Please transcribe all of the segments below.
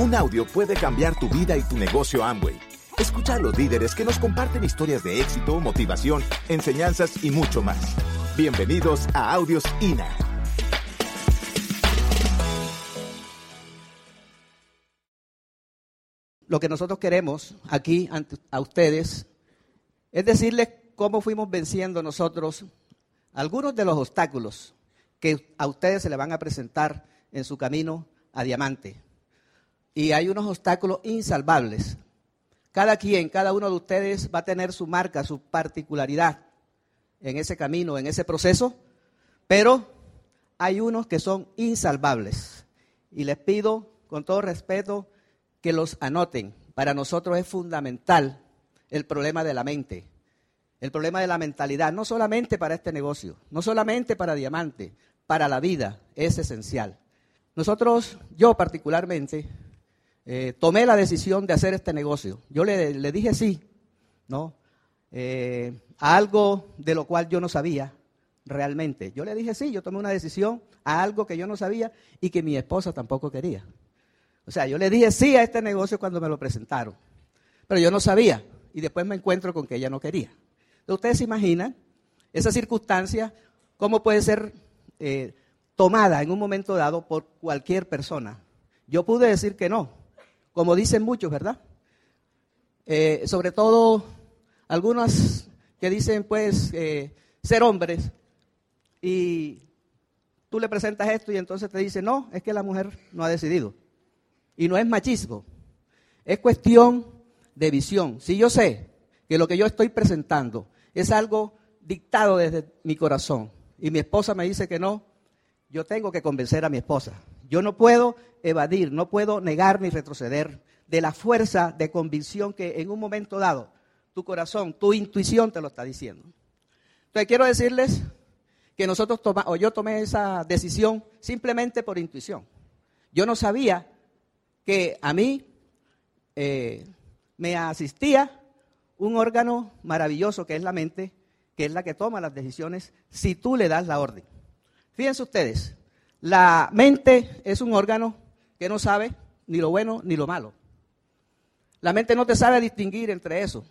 Un audio puede cambiar tu vida y tu negocio Amway. Escucha a los líderes que nos comparten historias de éxito, motivación, enseñanzas y mucho más. Bienvenidos a Audios INA. Lo que nosotros queremos aquí a ustedes es decirles cómo fuimos venciendo nosotros algunos de los obstáculos que a ustedes se le van a presentar en su camino a diamante. Y hay unos obstáculos insalvables. Cada quien, cada uno de ustedes va a tener su marca, su particularidad en ese camino, en ese proceso, pero hay unos que son insalvables. Y les pido, con todo respeto, que los anoten. Para nosotros es fundamental el problema de la mente, el problema de la mentalidad, no solamente para este negocio, no solamente para Diamante, para la vida es esencial. Nosotros, yo particularmente, eh, tomé la decisión de hacer este negocio. Yo le, dije sí, ¿no? Eh, a algo de lo cual yo no sabía realmente. Yo le dije sí, yo tomé una decisión a algo que yo no sabía y que mi esposa tampoco quería. O sea, yo le dije sí a este negocio cuando me lo presentaron, pero yo no sabía y después me encuentro con que ella no quería. ustedes se imaginan esa circunstancia, cómo puede ser eh, tomada en un momento dado por cualquier persona. Yo pude decir que no, como dicen muchos, ¿verdad? Eh, sobre todo algunos que dicen, pues, eh, ser hombres y tú le presentas esto y entonces te dice, no, es que la mujer no ha decidido. Y no es machismo, es cuestión de visión. Si yo sé que lo que yo estoy presentando es algo dictado desde mi corazón y mi esposa me dice que no, yo tengo que convencer a mi esposa. Yo no puedo evadir, no puedo negar ni retroceder de la fuerza de convicción que en un momento dado tu corazón, tu intuición te lo está diciendo. Entonces quiero decirles que nosotros tomamos, o yo tomé esa decisión simplemente por intuición. Yo no sabía que a mí eh, me asistía un órgano maravilloso que es la mente, que es la que toma las decisiones si tú le das la orden. Fíjense ustedes, la mente es un órgano que no sabe ni lo bueno ni lo malo. La mente no te sabe distinguir entre eso.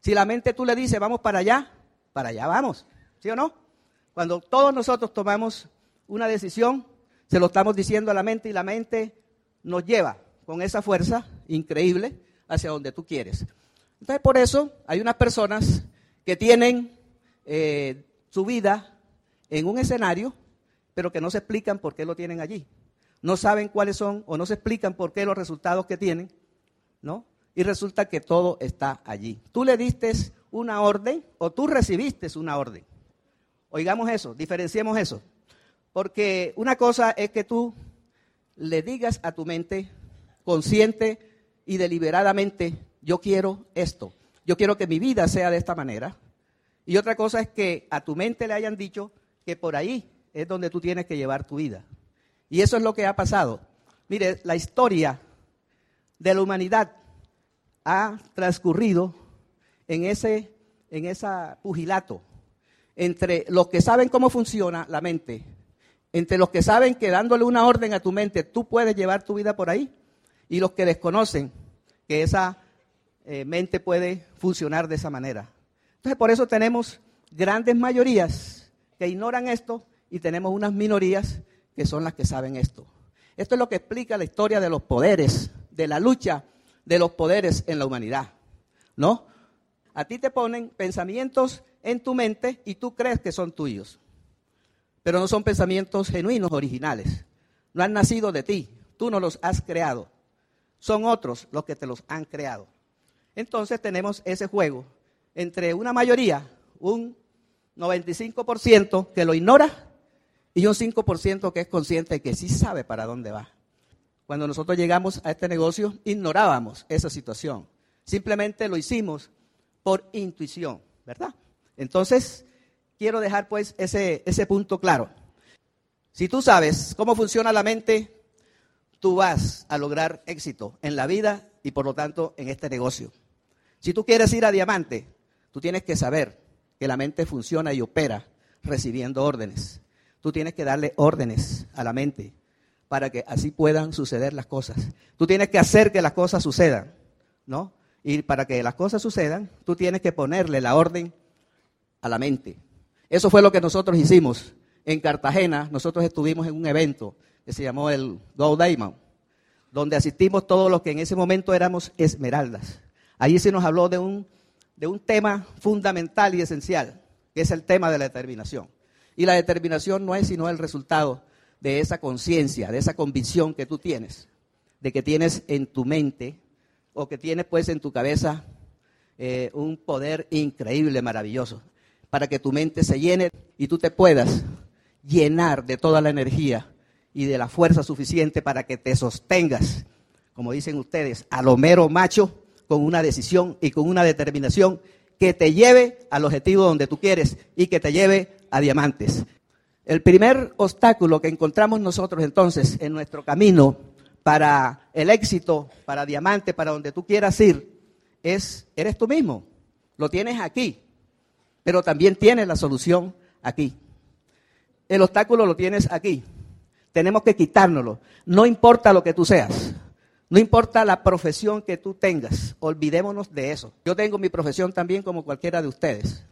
Si la mente tú le dices, vamos para allá, para allá vamos, ¿sí o no? Cuando todos nosotros tomamos una decisión, se lo estamos diciendo a la mente y la mente nos lleva con esa fuerza increíble hacia donde tú quieres. Entonces, por eso hay unas personas que tienen eh, su vida en un escenario, pero que no se explican por qué lo tienen allí. No saben cuáles son o no se explican por qué los resultados que tienen, ¿no? Y resulta que todo está allí. Tú le diste una orden o tú recibiste una orden. Oigamos eso, diferenciemos eso. Porque una cosa es que tú le digas a tu mente consciente y deliberadamente, yo quiero esto, yo quiero que mi vida sea de esta manera. Y otra cosa es que a tu mente le hayan dicho que por ahí es donde tú tienes que llevar tu vida. Y eso es lo que ha pasado. Mire, la historia de la humanidad ha transcurrido en ese en esa pugilato entre los que saben cómo funciona la mente, entre los que saben que dándole una orden a tu mente tú puedes llevar tu vida por ahí y los que desconocen que esa eh, mente puede funcionar de esa manera. Entonces, por eso tenemos grandes mayorías que ignoran esto y tenemos unas minorías que son las que saben esto. Esto es lo que explica la historia de los poderes, de la lucha de los poderes en la humanidad. ¿No? A ti te ponen pensamientos en tu mente y tú crees que son tuyos. Pero no son pensamientos genuinos, originales. No han nacido de ti. Tú no los has creado son otros los que te los han creado. Entonces tenemos ese juego entre una mayoría, un 95% que lo ignora y un 5% que es consciente que sí sabe para dónde va. Cuando nosotros llegamos a este negocio, ignorábamos esa situación. Simplemente lo hicimos por intuición, ¿verdad? Entonces, quiero dejar pues ese, ese punto claro. Si tú sabes cómo funciona la mente, tú vas a lograr éxito en la vida y por lo tanto en este negocio. Si tú quieres ir a diamante, tú tienes que saber que la mente funciona y opera recibiendo órdenes. Tú tienes que darle órdenes a la mente para que así puedan suceder las cosas. Tú tienes que hacer que las cosas sucedan, ¿no? Y para que las cosas sucedan, tú tienes que ponerle la orden a la mente. Eso fue lo que nosotros hicimos. En Cartagena, nosotros estuvimos en un evento que se llamó el Go Diamond, donde asistimos todos los que en ese momento éramos esmeraldas. Allí se nos habló de un, de un tema fundamental y esencial, que es el tema de la determinación. Y la determinación no es sino el resultado de esa conciencia, de esa convicción que tú tienes, de que tienes en tu mente o que tienes pues en tu cabeza eh, un poder increíble, maravilloso, para que tu mente se llene y tú te puedas llenar de toda la energía y de la fuerza suficiente para que te sostengas, como dicen ustedes, a lo mero macho, con una decisión y con una determinación que te lleve al objetivo donde tú quieres y que te lleve a diamantes. El primer obstáculo que encontramos nosotros entonces en nuestro camino para el éxito, para diamante, para donde tú quieras ir, es, eres tú mismo. Lo tienes aquí, pero también tienes la solución aquí. El obstáculo lo tienes aquí. Tenemos que quitárnoslo. No importa lo que tú seas. No importa la profesión que tú tengas. Olvidémonos de eso. Yo tengo mi profesión también como cualquiera de ustedes.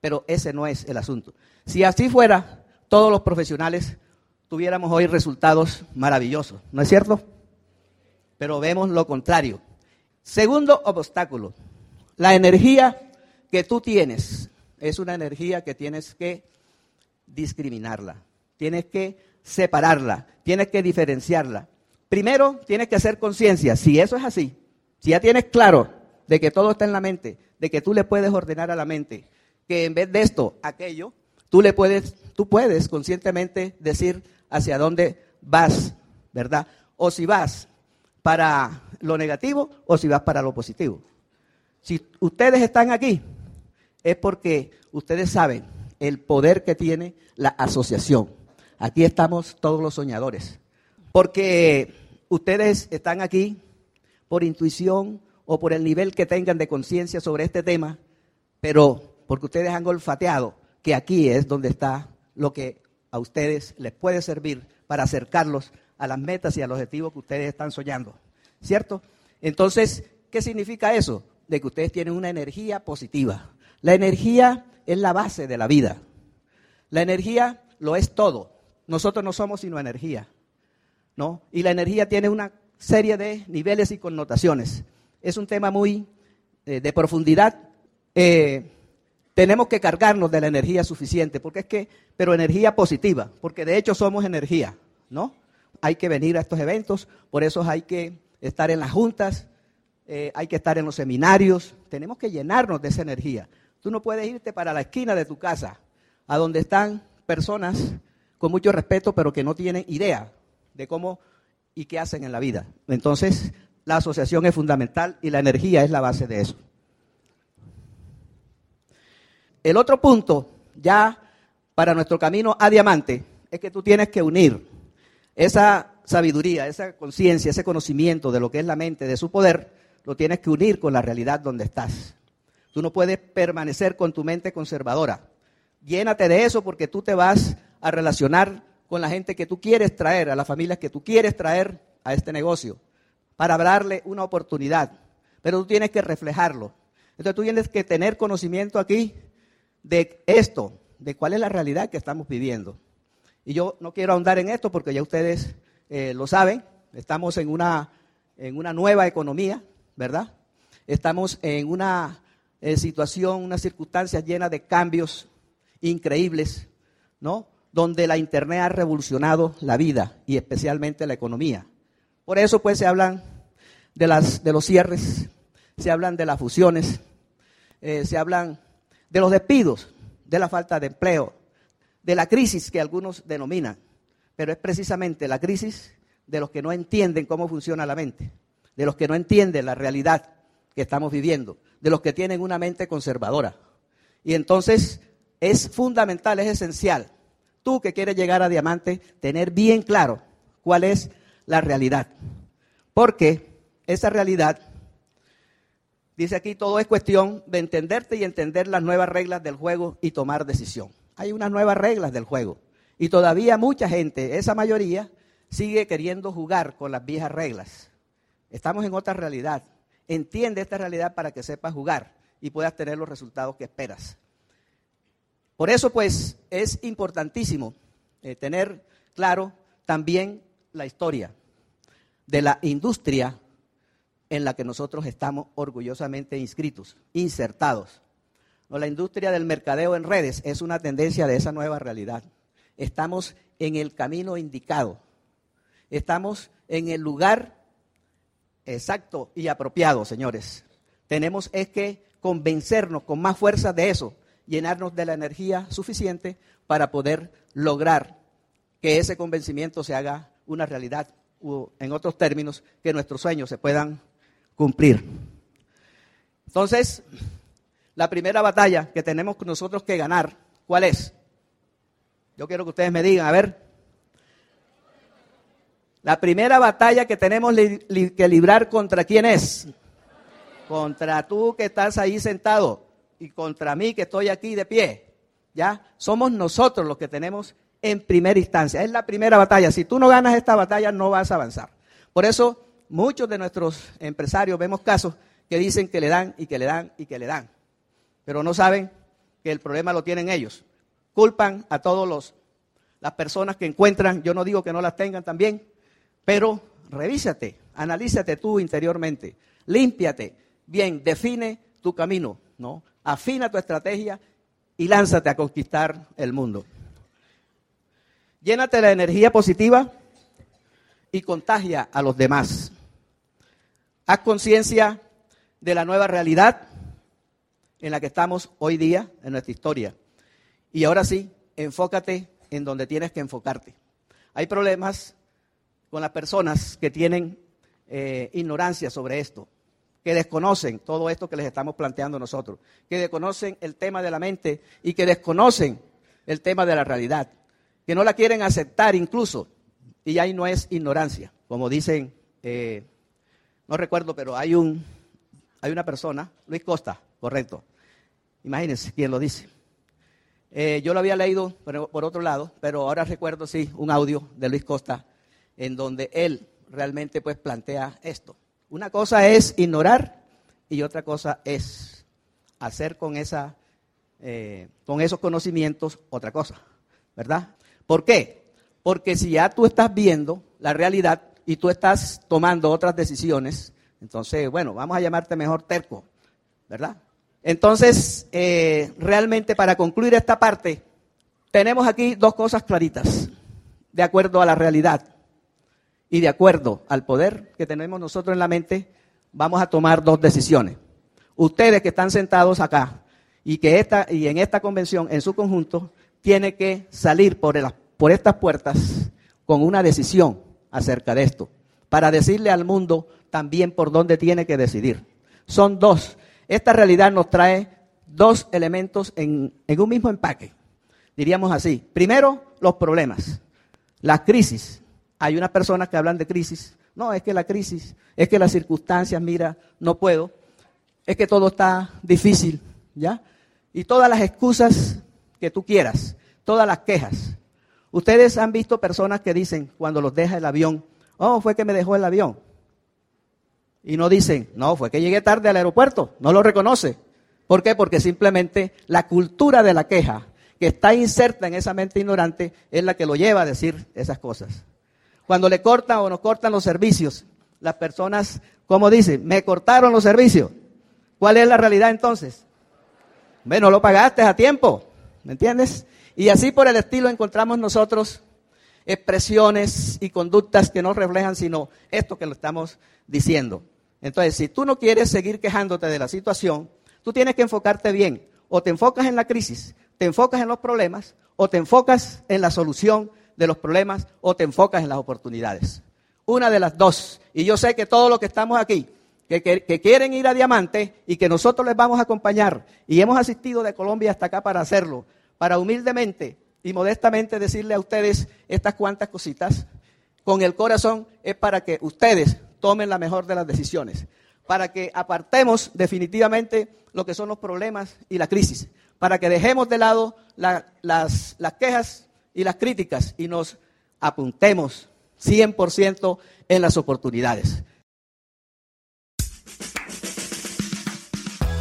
Pero ese no es el asunto. Si así fuera, todos los profesionales tuviéramos hoy resultados maravillosos, ¿no es cierto? Pero vemos lo contrario. Segundo obstáculo, la energía que tú tienes es una energía que tienes que discriminarla, tienes que separarla, tienes que diferenciarla. Primero, tienes que hacer conciencia, si eso es así, si ya tienes claro de que todo está en la mente, de que tú le puedes ordenar a la mente, que en vez de esto, aquello, tú le puedes, tú puedes conscientemente decir hacia dónde vas, ¿verdad? O si vas para lo negativo o si vas para lo positivo. Si ustedes están aquí, es porque ustedes saben el poder que tiene la asociación. Aquí estamos todos los soñadores. Porque ustedes están aquí por intuición o por el nivel que tengan de conciencia sobre este tema, pero porque ustedes han olfateado que aquí es donde está lo que a ustedes les puede servir para acercarlos a las metas y a los objetivos que ustedes están soñando. ¿Cierto? Entonces, ¿qué significa eso? De que ustedes tienen una energía positiva. La energía es la base de la vida. La energía lo es todo. Nosotros no somos sino energía. ¿No? Y la energía tiene una serie de niveles y connotaciones. Es un tema muy eh, de profundidad. Eh, tenemos que cargarnos de la energía suficiente, porque es que, pero energía positiva, porque de hecho somos energía, ¿no? Hay que venir a estos eventos, por eso hay que estar en las juntas, eh, hay que estar en los seminarios, tenemos que llenarnos de esa energía. Tú no puedes irte para la esquina de tu casa, a donde están personas con mucho respeto, pero que no tienen idea de cómo y qué hacen en la vida. Entonces, la asociación es fundamental y la energía es la base de eso. El otro punto, ya para nuestro camino a diamante, es que tú tienes que unir esa sabiduría, esa conciencia, ese conocimiento de lo que es la mente, de su poder, lo tienes que unir con la realidad donde estás. Tú no puedes permanecer con tu mente conservadora. Llénate de eso porque tú te vas a relacionar con la gente que tú quieres traer, a las familias que tú quieres traer a este negocio, para darle una oportunidad. Pero tú tienes que reflejarlo. Entonces tú tienes que tener conocimiento aquí de esto, de cuál es la realidad que estamos viviendo. Y yo no quiero ahondar en esto porque ya ustedes eh, lo saben, estamos en una, en una nueva economía, ¿verdad? Estamos en una eh, situación, una circunstancia llena de cambios increíbles, ¿no? Donde la Internet ha revolucionado la vida y especialmente la economía. Por eso pues se hablan de, las, de los cierres, se hablan de las fusiones, eh, se hablan de los despidos, de la falta de empleo, de la crisis que algunos denominan, pero es precisamente la crisis de los que no entienden cómo funciona la mente, de los que no entienden la realidad que estamos viviendo, de los que tienen una mente conservadora. Y entonces es fundamental, es esencial, tú que quieres llegar a diamante, tener bien claro cuál es la realidad. Porque esa realidad Dice aquí, todo es cuestión de entenderte y entender las nuevas reglas del juego y tomar decisión. Hay unas nuevas reglas del juego. Y todavía mucha gente, esa mayoría, sigue queriendo jugar con las viejas reglas. Estamos en otra realidad. Entiende esta realidad para que sepas jugar y puedas tener los resultados que esperas. Por eso, pues, es importantísimo eh, tener claro también la historia de la industria en la que nosotros estamos orgullosamente inscritos, insertados. La industria del mercadeo en redes es una tendencia de esa nueva realidad. Estamos en el camino indicado. Estamos en el lugar exacto y apropiado, señores. Tenemos es que convencernos con más fuerza de eso, llenarnos de la energía suficiente para poder lograr que ese convencimiento se haga una realidad, o en otros términos, que nuestros sueños se puedan cumplir. Entonces, la primera batalla que tenemos nosotros que ganar, ¿cuál es? Yo quiero que ustedes me digan, a ver. La primera batalla que tenemos que librar contra quién es? Contra tú que estás ahí sentado y contra mí que estoy aquí de pie. ¿Ya? Somos nosotros los que tenemos en primera instancia. Es la primera batalla. Si tú no ganas esta batalla, no vas a avanzar. Por eso, muchos de nuestros empresarios vemos casos que dicen que le dan y que le dan y que le dan. Pero no saben que el problema lo tienen ellos. Culpan a todos las personas que encuentran, yo no digo que no las tengan también, pero revísate, analízate tú interiormente, límpiate, bien, define tu camino, ¿no? Afina tu estrategia y lánzate a conquistar el mundo. Llénate la energía positiva y contagia a los demás. Haz conciencia de la nueva realidad en la que estamos hoy día en nuestra historia. Y ahora sí, enfócate en donde tienes que enfocarte. Hay problemas con las personas que tienen eh, ignorancia sobre esto, que desconocen todo esto que les estamos planteando nosotros, que desconocen el tema de la mente y que desconocen el tema de la realidad que no la quieren aceptar incluso. Y ahí no es ignorancia, como dicen, eh, no recuerdo, pero hay, un, hay una persona, Luis Costa, correcto. Imagínense quién lo dice. Eh, yo lo había leído por otro lado, pero ahora recuerdo, sí, un audio de Luis Costa en donde él realmente pues plantea esto. Una cosa es ignorar y otra cosa es hacer con, esa, eh, con esos conocimientos otra cosa, ¿verdad? ¿Por qué? Porque si ya tú estás viendo la realidad y tú estás tomando otras decisiones, entonces, bueno, vamos a llamarte mejor terco, ¿verdad? Entonces, eh, realmente para concluir esta parte, tenemos aquí dos cosas claritas, de acuerdo a la realidad y de acuerdo al poder que tenemos nosotros en la mente, vamos a tomar dos decisiones. Ustedes que están sentados acá y que esta, y en esta convención, en su conjunto, tiene que salir por, por estas puertas con una decisión acerca de esto, para decirle al mundo también por dónde tiene que decidir. Son dos. Esta realidad nos trae dos elementos en, en un mismo empaque, diríamos así. Primero, los problemas, las crisis. Hay unas personas que hablan de crisis. No, es que la crisis, es que las circunstancias, mira, no puedo, es que todo está difícil, ¿ya? Y todas las excusas que tú quieras, todas las quejas. Ustedes han visto personas que dicen cuando los deja el avión, oh, fue que me dejó el avión. Y no dicen, no, fue que llegué tarde al aeropuerto, no lo reconoce. ¿Por qué? Porque simplemente la cultura de la queja que está inserta en esa mente ignorante es la que lo lleva a decir esas cosas. Cuando le cortan o nos cortan los servicios, las personas, como dicen, me cortaron los servicios. ¿Cuál es la realidad entonces? Bueno, lo pagaste a tiempo. ¿Me entiendes? Y así por el estilo encontramos nosotros expresiones y conductas que no reflejan sino esto que lo estamos diciendo. Entonces, si tú no quieres seguir quejándote de la situación, tú tienes que enfocarte bien. O te enfocas en la crisis, te enfocas en los problemas, o te enfocas en la solución de los problemas, o te enfocas en las oportunidades. Una de las dos. Y yo sé que todos los que estamos aquí, que, que, quieren ir a Diamante y que nosotros les vamos a acompañar, y hemos asistido de Colombia hasta acá para hacerlo, para humildemente y modestamente decirle a ustedes estas cuantas cositas, con el corazón es para que ustedes tomen la mejor de las decisiones, para que apartemos definitivamente lo que son los problemas y la crisis, para que dejemos de lado las, quejas y las críticas y nos apuntemos 100% en las oportunidades.